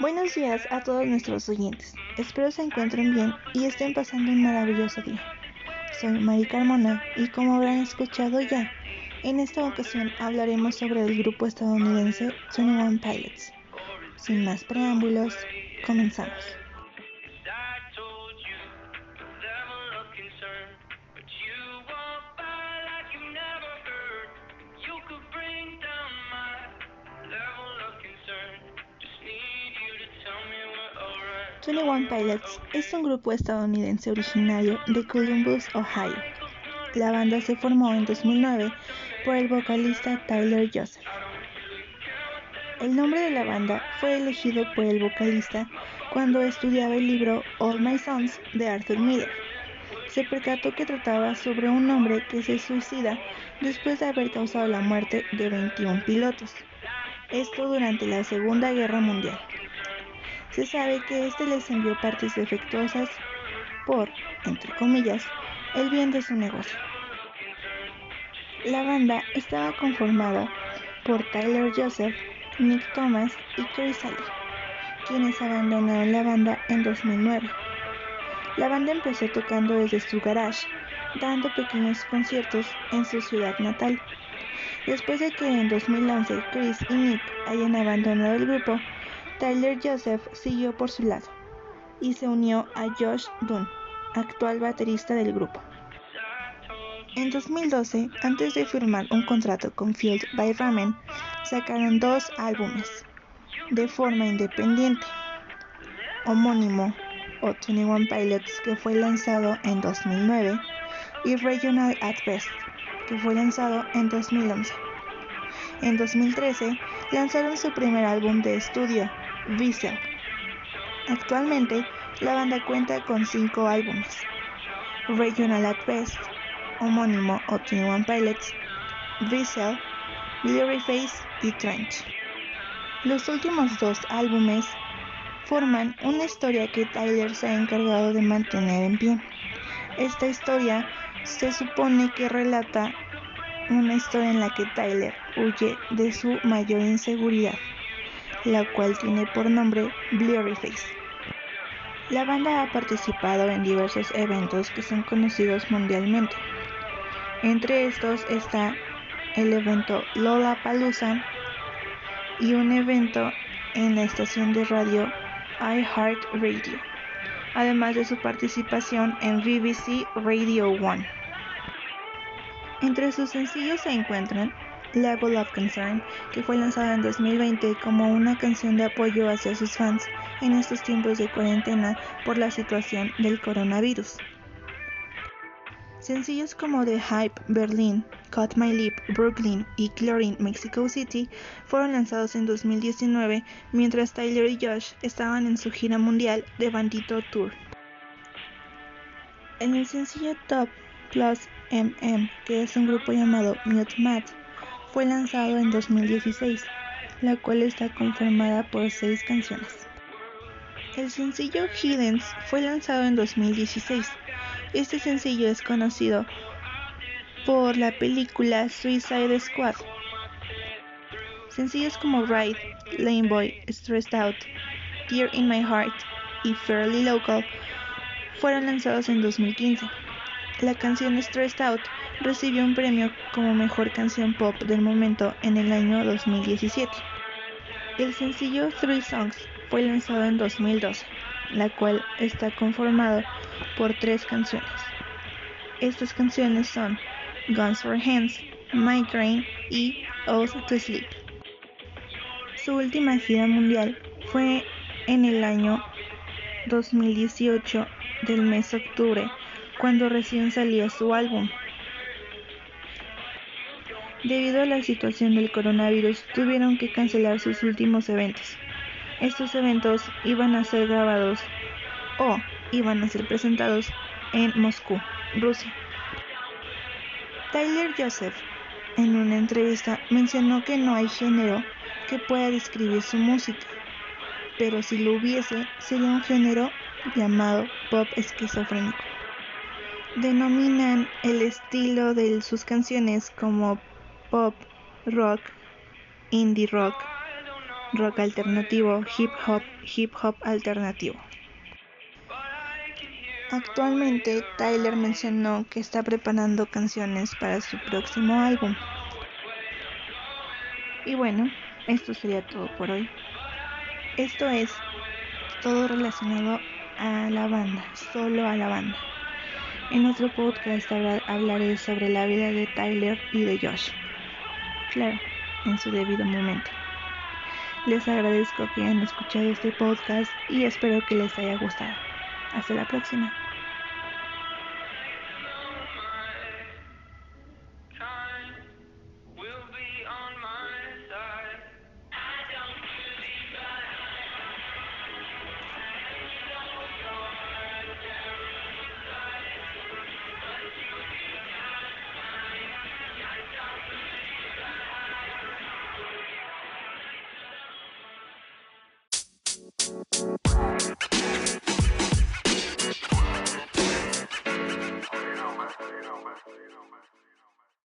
Buenos días a todos nuestros oyentes. Espero se encuentren bien y estén pasando un maravilloso día. Soy Mari Carmona y como habrán escuchado ya, en esta ocasión hablaremos sobre el grupo estadounidense 21 Pilots. Sin más preámbulos, comenzamos. Twenty One Pilots es un grupo estadounidense originario de Columbus, Ohio. La banda se formó en 2009 por el vocalista Tyler Joseph. El nombre de la banda fue elegido por el vocalista cuando estudiaba el libro All My Sons de Arthur Miller. Se percató que trataba sobre un hombre que se suicida después de haber causado la muerte de 21 pilotos. Esto durante la Segunda Guerra Mundial. Se sabe que éste les envió partes defectuosas por, entre comillas, el bien de su negocio. La banda estaba conformada por Tyler Joseph, Nick Thomas y Chris Ali, quienes abandonaron la banda en 2009. La banda empezó tocando desde su garage, dando pequeños conciertos en su ciudad natal. Después de que en 2011 Chris y Nick hayan abandonado el grupo, Tyler Joseph siguió por su lado y se unió a Josh Dunn, actual baterista del grupo. En 2012, antes de firmar un contrato con Field by Ramen, sacaron dos álbumes de forma independiente, homónimo o 21 Pilots que fue lanzado en 2009 y Regional at Best que fue lanzado en 2011. En 2013 lanzaron su primer álbum de estudio, Visa. Actualmente, la banda cuenta con cinco álbumes: Regional at Best, homónimo o 21 Pilots, Visa, Blurry Face y Trench. Los últimos dos álbumes forman una historia que Tyler se ha encargado de mantener en pie. Esta historia se supone que relata una historia en la que Tyler huye de su mayor inseguridad la cual tiene por nombre Blurryface. La banda ha participado en diversos eventos que son conocidos mundialmente. Entre estos está el evento Lollapalooza y un evento en la estación de radio iHeartRadio, además de su participación en BBC Radio One. Entre sus sencillos se encuentran Level of Concern, que fue lanzada en 2020 como una canción de apoyo hacia sus fans en estos tiempos de cuarentena por la situación del coronavirus. Sencillos como The Hype Berlin, Cut My Lip Brooklyn y Chlorine Mexico City fueron lanzados en 2019 mientras Tyler y Josh estaban en su gira mundial de Bandito Tour. En el sencillo Top Plus MM, que es un grupo llamado Mute Mat, fue lanzado en 2016, la cual está conformada por seis canciones. El sencillo Hidden fue lanzado en 2016. Este sencillo es conocido por la película Suicide Squad. Sencillos como Ride, Lame Boy, Stressed Out, Dear in My Heart y Fairly Local fueron lanzados en 2015. La canción Stressed Out recibió un premio como mejor canción pop del momento en el año 2017. El sencillo Three Songs fue lanzado en 2012, la cual está conformado por tres canciones. Estas canciones son Guns for Hands, Migraine y Oath to Sleep. Su última gira mundial fue en el año 2018 del mes de octubre, cuando recién salía su álbum Debido a la situación del coronavirus, tuvieron que cancelar sus últimos eventos. Estos eventos iban a ser grabados o iban a ser presentados en Moscú, Rusia. Tyler Joseph, en una entrevista, mencionó que no hay género que pueda describir su música, pero si lo hubiese, sería un género llamado pop esquizofrénico. Denominan el estilo de sus canciones como pop, rock, indie rock, rock alternativo, hip hop, hip hop alternativo. Actualmente Tyler mencionó que está preparando canciones para su próximo álbum. Y bueno, esto sería todo por hoy. Esto es todo relacionado a la banda, solo a la banda. En otro podcast hablaré sobre la vida de Tyler y de Josh. Claro, en su debido momento. Les agradezco que hayan escuchado este podcast y espero que les haya gustado. Hasta la próxima.